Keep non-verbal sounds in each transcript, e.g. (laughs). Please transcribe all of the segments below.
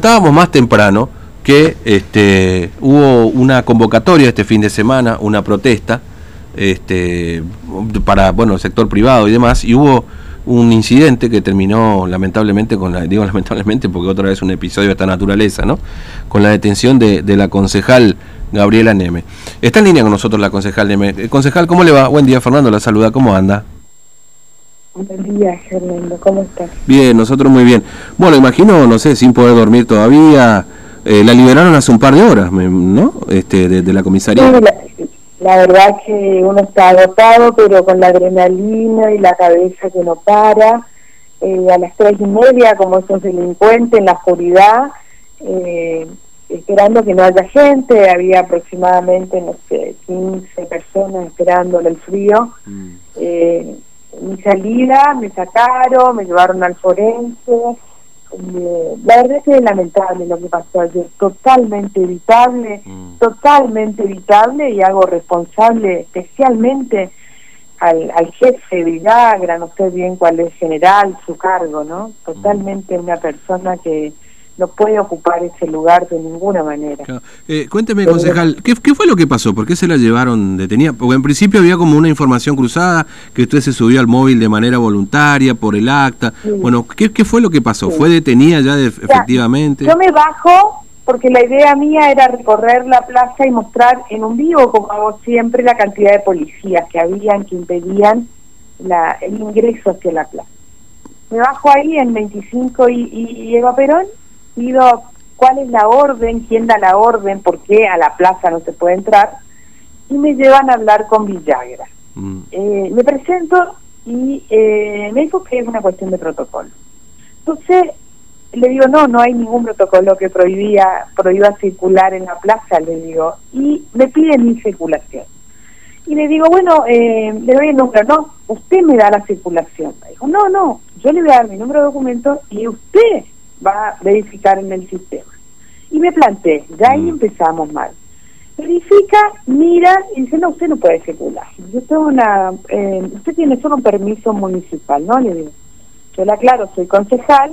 Estábamos más temprano que este, hubo una convocatoria este fin de semana, una protesta este, para bueno el sector privado y demás, y hubo un incidente que terminó lamentablemente con la, digo (laughs) lamentablemente porque otra vez un episodio de esta naturaleza, ¿no? Con la detención de, de la concejal Gabriela Neme. Está en línea con nosotros la concejal Neme. Eh, concejal, ¿cómo le va? Buen día, Fernando, la saluda, ¿cómo anda? Buen día, Fernando, ¿cómo estás? Bien, nosotros muy bien. Bueno, imagino, no sé, sin poder dormir todavía, eh, la liberaron hace un par de horas, ¿no? Este, de, de la comisaría. No, la, la, verdad que uno está agotado, pero con la adrenalina y la cabeza que no para. Eh, a las tres y media, como esos delincuentes en la oscuridad, eh, esperando que no haya gente, había aproximadamente, no sé, 15 personas esperando en el frío. Mm. Mi salida, me sacaron, me llevaron al forense. Eh, la verdad es que es lamentable lo que pasó ayer, totalmente evitable, mm. totalmente evitable y hago responsable especialmente al, al jefe Villagra, no sé bien cuál es general, su cargo, ¿no? Totalmente una persona que no puede ocupar ese lugar de ninguna manera. Claro. Eh, cuénteme, concejal, ¿qué, ¿qué, fue lo que pasó? ¿Por qué se la llevaron detenida? Porque en principio había como una información cruzada, que usted se subió al móvil de manera voluntaria por el acta. Sí. Bueno, ¿qué, ¿qué, fue lo que pasó? Sí. ¿Fue detenida ya de, efectivamente? Yo me bajo porque la idea mía era recorrer la plaza y mostrar en un vivo, como hago siempre, la cantidad de policías que habían, que impedían la, el ingreso hacia la plaza. Me bajo ahí en 25 y, y Eva Perón cuál es la orden, quién da la orden, por qué a la plaza no se puede entrar, y me llevan a hablar con Villagra. Mm. Eh, me presento y eh, me dijo que es una cuestión de protocolo. Entonces le digo, no, no hay ningún protocolo que prohibía, prohíba circular en la plaza, le digo, y me pide mi circulación. Y le digo, bueno, eh, le doy el número, no, usted me da la circulación. Me dijo, no, no, yo le voy a dar mi número de documento y usted va a verificar en el sistema. Y me planteé, ya ahí mm. empezamos mal. Verifica, mira y dice, no, usted no puede circular. Yo tengo una, eh, usted tiene solo un permiso municipal, ¿no? Le digo, yo le aclaro, soy concejal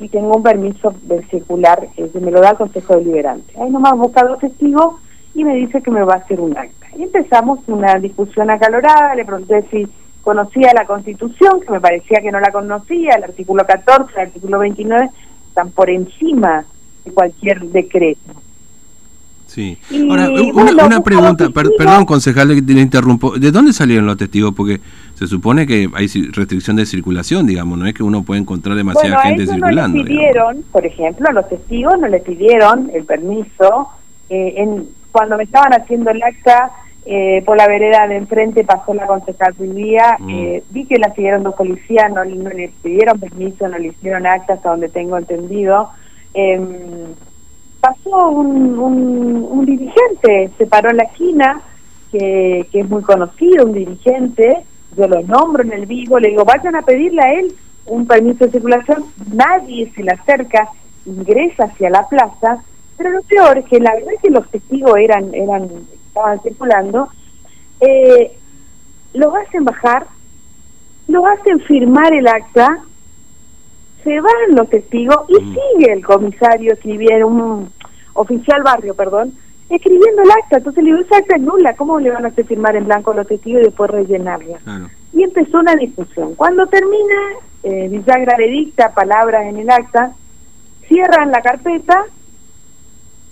y tengo un permiso de circular eh, que me lo da el Consejo Deliberante. Ahí nomás busca dos testigos y me dice que me va a hacer un acta. Y empezamos una discusión acalorada, le pregunté si conocía la Constitución, que me parecía que no la conocía, el artículo 14, el artículo 29, están por encima de cualquier decreto. Sí. Y, Ahora, una, bueno, una pregunta, per, perdón, concejal, que le interrumpo. ¿De dónde salieron los testigos? Porque se supone que hay restricción de circulación, digamos, no es que uno puede encontrar demasiada bueno, gente a circulando. No les pidieron, digamos. por ejemplo, los testigos no les pidieron el permiso. Eh, en, cuando me estaban haciendo el acta, eh, por la vereda de enfrente pasó la concejal vivía, mm. eh, vi que la siguieron dos policías, no, no, le pidieron permiso, no le hicieron acta hasta donde tengo entendido. Eh, pasó un, un, un, dirigente, se paró en la esquina, que, que es muy conocido, un dirigente, yo lo nombro en el vivo, le digo, vayan a pedirle a él un permiso de circulación, nadie se le acerca, ingresa hacia la plaza, pero lo peor es que la verdad es que los testigos eran, eran estaban circulando, eh, los hacen bajar, los hacen firmar el acta, se van los testigos y mm. sigue el comisario escribiendo, un oficial barrio, perdón, escribiendo el acta. Entonces le digo, esa acta es nula, ¿cómo le van a hacer firmar en blanco los testigos y después rellenarla? Claro. Y empezó una discusión. Cuando termina, eh, Villagra le dicta palabras en el acta, cierran la carpeta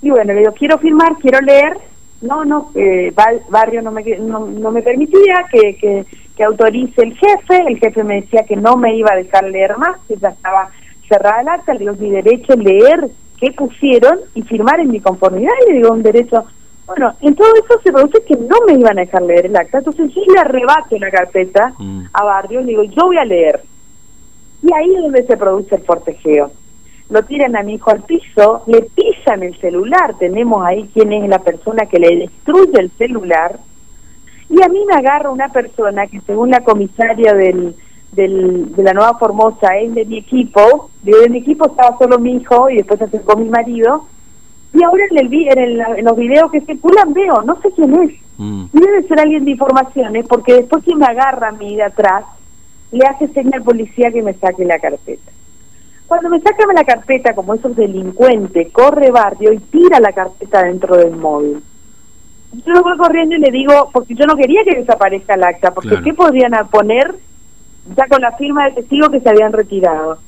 y bueno, le digo, quiero firmar, quiero leer, no, no, eh, Barrio no me, no, no me permitía que, que, que, autorice el jefe, el jefe me decía que no me iba a dejar leer más, que ya estaba cerrada el acta, le digo, mi derecho es leer qué pusieron y firmar en mi conformidad, y le digo, un derecho... Bueno, en todo eso se produce que no me iban a dejar leer el acta, entonces yo le arrebato la carpeta mm. a Barrio, le digo, yo voy a leer. Y ahí es donde se produce el fortejeo lo tiran a mi hijo al piso, le pisan el celular, tenemos ahí quién es la persona que le destruye el celular, y a mí me agarra una persona que según la comisaria del, del, de la Nueva Formosa es de mi equipo, de mi equipo estaba solo mi hijo y después se acercó mi marido, y ahora en, el, en, el, en los videos que circulan veo, no sé quién es, mm. debe ser alguien de informaciones, porque después quien me agarra a mí de atrás, le hace señal policía que me saque la carpeta. Cuando me sacan la carpeta, como esos delincuentes, corre barrio y tira la carpeta dentro del móvil. Yo lo voy corriendo y le digo, porque yo no quería que desaparezca el acta, porque ¿qué podrían poner ya con la firma de testigo que se habían retirado?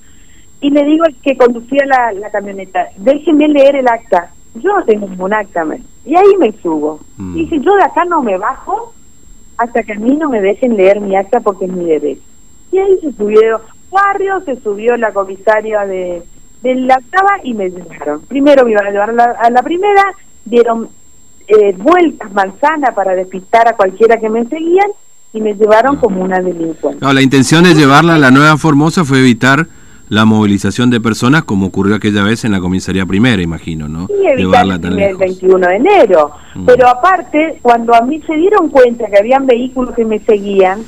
Y le digo al que conducía la, la camioneta, déjenme leer el acta. Yo no tengo ningún acta, y ahí me subo. Mm. Y dije, yo de acá no me bajo hasta que a mí no me dejen leer mi acta porque es mi derecho. Y ahí se subieron barrio, se subió la comisaria de, de la octava y me llevaron. Primero me iban a llevar a la, primera, dieron eh, vueltas manzana para despistar a cualquiera que me seguían y me llevaron como una delincuente. No, la intención de llevarla a la nueva Formosa fue evitar la movilización de personas como ocurrió aquella vez en la comisaría primera, imagino, ¿no? Sí, Llevarla el 21 de enero. Mm. Pero aparte, cuando a mí se dieron cuenta que habían vehículos que me seguían,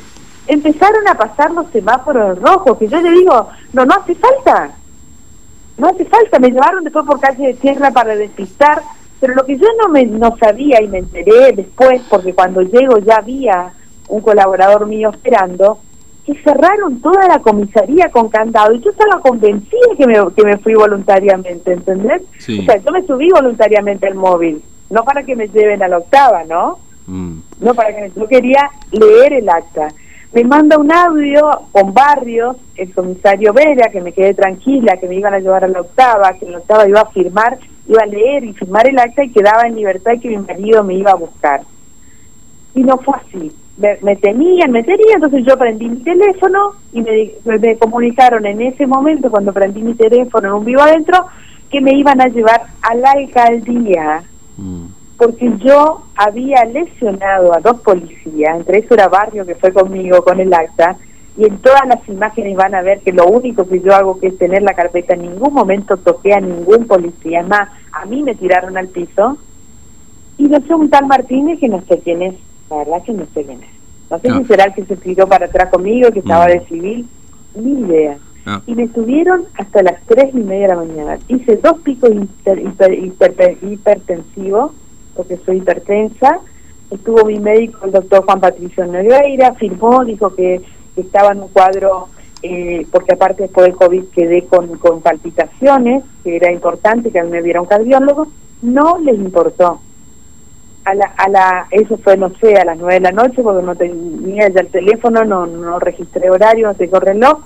empezaron a pasar los semáforos rojos, que yo le digo, no, no hace falta, no hace falta, me llevaron después por calle de tierra para despistar, pero lo que yo no me no sabía y me enteré después, porque cuando llego ya había un colaborador mío esperando, que cerraron toda la comisaría con candado y yo estaba convencida que me, que me fui voluntariamente, ¿entendés? O sea, yo me subí voluntariamente al móvil, no para que me lleven a la octava, ¿no? Mm. No para que me, yo quería leer el acta me manda un audio con Barrios, el comisario Vera, que me quedé tranquila, que me iban a llevar a la octava, que en la octava iba a firmar, iba a leer y firmar el acta y quedaba en libertad y que mi marido me iba a buscar. Y no fue así. Me, tenían, me tenían, entonces yo prendí mi teléfono y me, comunicaron en ese momento, cuando prendí mi teléfono en un vivo adentro, que me iban a llevar a la alcaldía. Porque yo había lesionado a dos policías, entre eso era Barrio que fue conmigo con el acta, y en todas las imágenes van a ver que lo único que yo hago que es tener la carpeta, en ningún momento toqué a ningún policía, más, a mí me tiraron al piso, y no sé un tal Martínez que no sé quién es, la verdad que no sé quién es. No sé si será el que se tiró para atrás conmigo, que estaba mm. de civil, ni idea. Y me subieron hasta las tres y media de la mañana. Hice dos picos hipertensivos porque soy hipertensa. Estuvo mi médico, el doctor Juan Patricio Nogueira, firmó, dijo que, estaba en un cuadro, eh, porque aparte después del COVID quedé con, con palpitaciones, que era importante que a mí me viera un cardiólogo. No les importó. A la, a la, eso fue, no sé, a las nueve de la noche, porque no tenía ya el teléfono, no, no registré horario, no tengo reloj.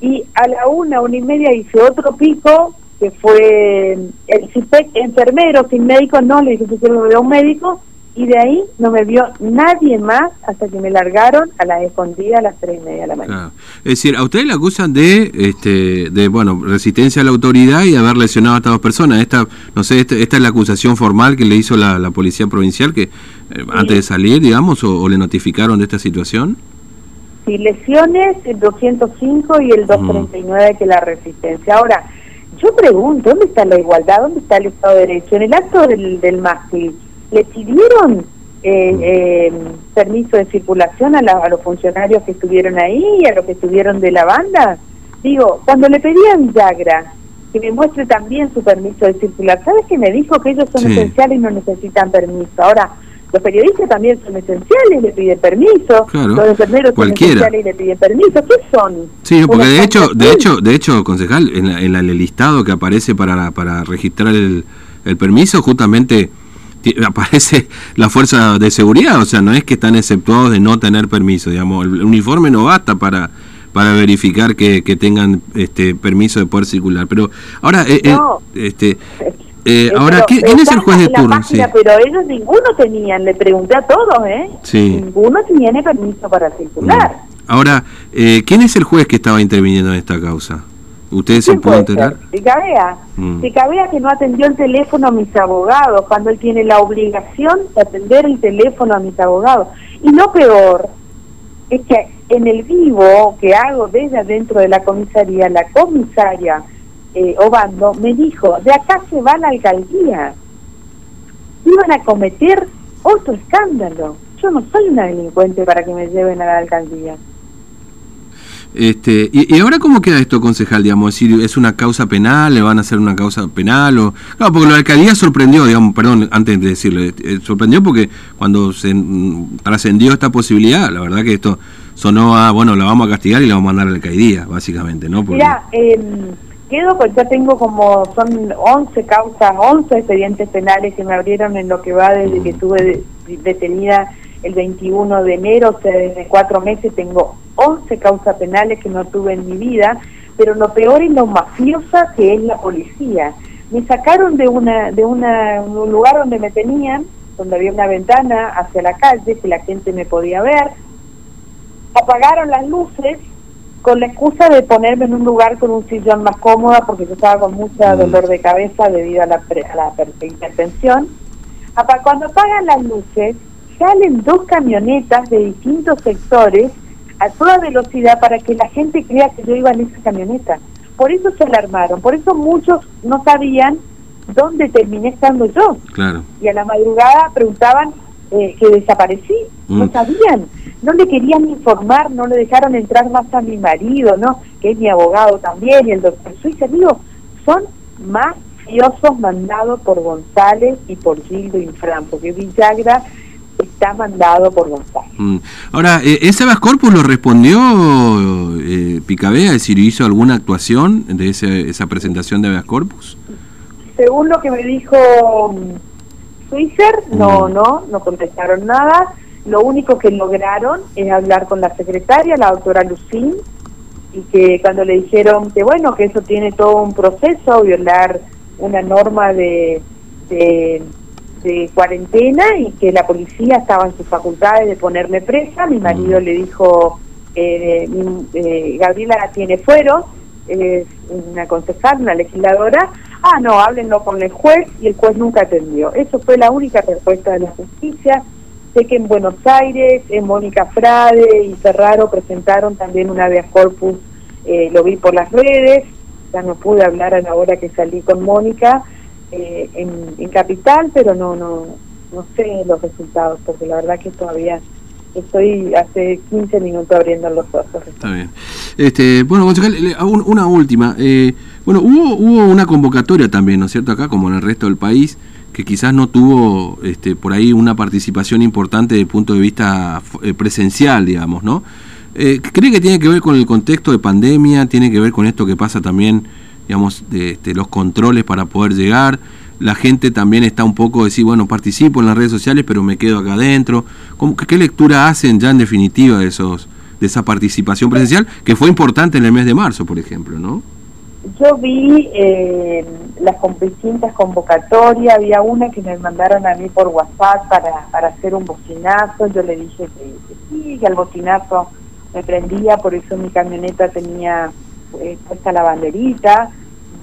Y a la una, una y media hice otro pico que fue el CIPEC enfermero, sin médico, no le dije que quiero ver a un médico, y de ahí no me vio nadie más hasta que me largaron a las escondidas a las tres y media de la mañana. Es decir, a ustedes le acusan de, este, de bueno, resistencia a la autoridad y haber lesionado a estas dos personas. Esta, no sé, esta, esta es la acusación formal que le hizo la, policía provincial que eh, antes de salir, digamos, o, le notificaron de esta situación. Sí, lesiones el 205 y el 239 que la resistencia. Ahora, yo pregunto, ¿dónde está la igualdad? ¿Dónde está el Estado de Derecho? En el acto del, del mástil, ¿le pidieron eh, eh, permiso de circulación a, a, los funcionarios que estuvieron ahí, a los que estuvieron de la banda? Digo, cuando le pedí a Villagra que me muestre también su permiso de circular, ¿sabes que me dijo que ellos son esenciales y no necesitan permiso? Ahora, los periodistas también son esenciales, le piden permiso. los enfermeros son esenciales y le piden permiso. ¿Qué son? Sí, porque de hecho, de hecho, de hecho, concejal, en, el listado que aparece para, para registrar el, el permiso, justamente (laughs) aparece la fuerza de seguridad, o sea, no es que están exceptuados de no tener permiso, digamos, el uniforme no basta para para verificar que, que tengan este permiso de poder circular. Pero ahora, eh, eh, este, eh, eh, ahora, ¿quién es el juez de turno? Pero ellos ninguno tenían, le pregunté a todos, ¿eh? Ninguno tiene permiso para circular. Mm. Ahora, eh, ¿quién es el juez que estaba interviniendo en esta causa? ¿Ustedes se pueden enterar? Picabea. Mm. que no atendió el teléfono a mis abogados, cuando él tiene la obligación de atender el teléfono a mis abogados. Y lo peor es que en el vivo que hago desde adentro de la comisaría, la comisaria eh, Obando, me dijo, de acá se va la alcaldía. Iban a cometer otro escándalo. Yo no soy una delincuente para que me lleven a la alcaldía. Este, y, ahora cómo queda esto, concejal? Digamos, si es una causa penal, le van a hacer una causa penal o claro, porque la alcaldía sorprendió, digamos, perdón, antes de decirle, eh, sorprendió porque cuando se mm, trascendió esta posibilidad, la verdad que esto sonó a, bueno, la vamos a castigar y la vamos a mandar a la alcaldía, básicamente, ¿no? Mira, eh, quedo, pues ya tengo como, son 11 causas, 11 expedientes penales que me abrieron en lo que va desde que estuve detenida el 21 de enero, o sea, desde cuatro meses tengo 11 causas penales que no tuve en mi vida, pero lo peor es lo mafiosa que es la policía. Me sacaron de una de una, un lugar donde me tenían, donde había una ventana hacia la calle, que la gente me podía ver, apagaron las luces con la excusa de ponerme en un lugar con un sillón más cómoda porque yo estaba con mucho mm. dolor de cabeza debido a la, a la hipertensión. Cuando apagan las luces, salen dos camionetas de distintos sectores a toda velocidad para que la gente crea que yo iba en esa camioneta. Por eso se alarmaron, por eso muchos no sabían dónde terminé estando yo. Claro. Y a la madrugada preguntaban eh, que desaparecí, no mm. sabían no le querían informar, no le dejaron entrar más a mi marido, ¿no? Que es mi abogado también, y el doctor Suiza, digo, son mafiosos mandados por González y por Gildo Infran, porque Villagra está mandado por González. Mm. Ahora, eh, ¿ese Abas Corpus lo respondió eh, Picabea? Es decir, ¿hizo alguna actuación de ese, esa presentación de Abas Corpus? Según lo que me dijo Suizer, no, no, no contestaron nada. Lo único que lograron es hablar con la secretaria, la doctora Lucín, y que cuando le dijeron que bueno, que eso tiene todo un proceso, violar una norma de, de, cuarentena y que la policía estaba en sus facultades de ponerme presa, mi marido le dijo, eh, eh, Gabriela tiene fuero, es una concejal, una legisladora, ah no, háblenlo con el juez y el juez nunca atendió. Eso fue la única respuesta de la justicia Sé que en Buenos Aires, en Mónica Frade y Ferraro presentaron también un habeas corpus, eh, lo vi por las redes, ya no pude hablar a la hora que salí con Mónica eh, en, Capital, pero no, no, no sé los resultados, porque la verdad que todavía estoy hace 15 minutos abriendo los ojos. Está bien. Este, bueno, una última. Eh, bueno, hubo, hubo una convocatoria también, ¿no es cierto?, acá, como en el resto del país, que quizás no tuvo este, por ahí una participación importante desde el punto de vista eh, presencial, digamos, ¿no? Eh, ¿Cree que tiene que ver con el contexto de pandemia? ¿Tiene que ver con esto que pasa también, digamos, de este, los controles para poder llegar? La gente también está un poco decir, bueno, participo en las redes sociales, pero me quedo acá adentro. ¿Qué lectura hacen ya en definitiva de, esos, de esa participación presencial, que fue importante en el mes de marzo, por ejemplo, ¿no? Yo vi eh, las distintas convocatorias, había una que me mandaron a mí por WhatsApp para, para hacer un bocinazo, yo le dije que, sí, que al bocinazo me prendía, por eso mi camioneta tenía eh, puesta la banderita,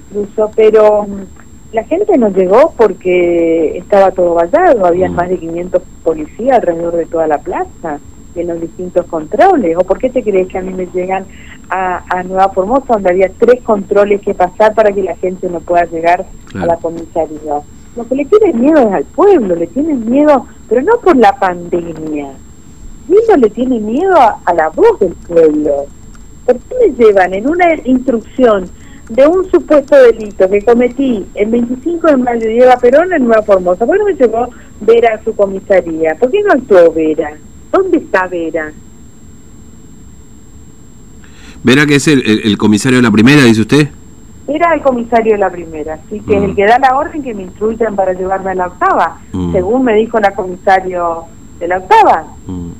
incluso, pero mm, la gente no llegó porque estaba todo vallado, había mm. más de 500 policías alrededor de toda la plaza en los distintos controles. ¿O por qué te crees que a mí me llegan a, Nueva Formosa, donde había tres controles que pasar para que la gente no pueda llegar a la comisaría? Lo que le tienen miedo es al pueblo, le tienen miedo, pero no por la pandemia. Miedo le tiene miedo a, la voz del pueblo. ¿Por qué me llevan en una instrucción de un supuesto delito que cometí el 25 de mayo de Eva Perón en Nueva Formosa? ¿Por qué no me llevó Vera a su comisaría? ¿Por qué no actuó Vera? ¿Dónde está Vera? Vera que es el, comisario de la primera, dice usted. Era el comisario de la primera, así que es el mm. que da la orden que me instruyan para llevarme a la octava, mm. según me dijo la comisario de la octava. Mm.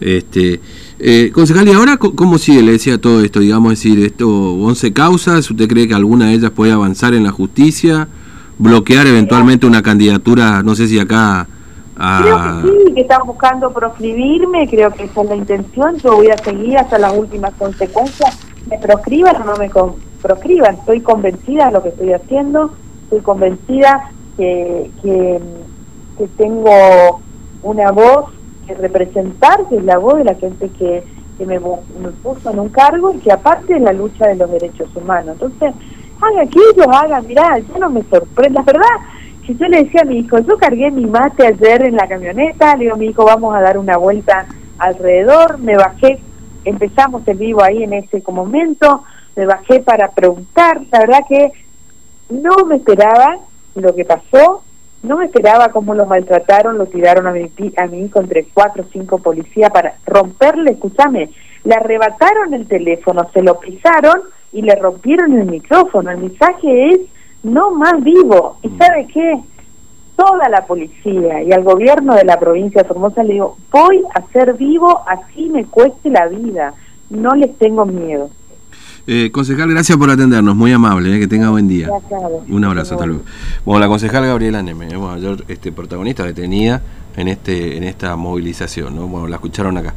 Este, eh, concejal, ¿y ahora cómo sigue? Le decía todo esto, digamos, decir, esto, 11 causas, ¿usted cree que alguna de ellas puede avanzar en la justicia? ¿Bloquear eventualmente una candidatura, no sé si acá Creo que ah. sí, que están buscando proscribirme, creo que esa es la intención, yo voy a seguir hasta las últimas consecuencias, me proscriban o no me proscriban, estoy convencida de lo que estoy haciendo, estoy convencida que, que, tengo una voz que representar, que es la voz de la gente que, que me, me, puso en un cargo y que aparte es la lucha de los derechos humanos. Entonces, haga que ellos hagan, mirá, ya no me sorprende, la verdad si yo le decía a mi hijo, yo cargué mi mate ayer en la camioneta, le digo a mi hijo, vamos a dar una vuelta alrededor, me bajé, empezamos el vivo ahí en ese momento, me bajé para preguntar, la verdad que no me esperaba lo que pasó, no me esperaba cómo lo maltrataron, lo tiraron a mi, a mi hijo entre cuatro o cinco policías para romperle, escúchame, le arrebataron el teléfono, se lo pisaron y le rompieron el micrófono. El mensaje es no más vivo. ¿Y mm. sabe qué? Toda la policía y al gobierno de la provincia de Formosa le digo, voy a ser vivo así me cueste la vida. No les tengo miedo. Eh, concejal, gracias por atendernos, muy amable, eh, que tenga buen día. Un abrazo, hasta luego. Bueno, la concejal Gabriela Neme, eh, mayor este, protagonista detenida en este en esta movilización, ¿no? Bueno, la escucharon acá.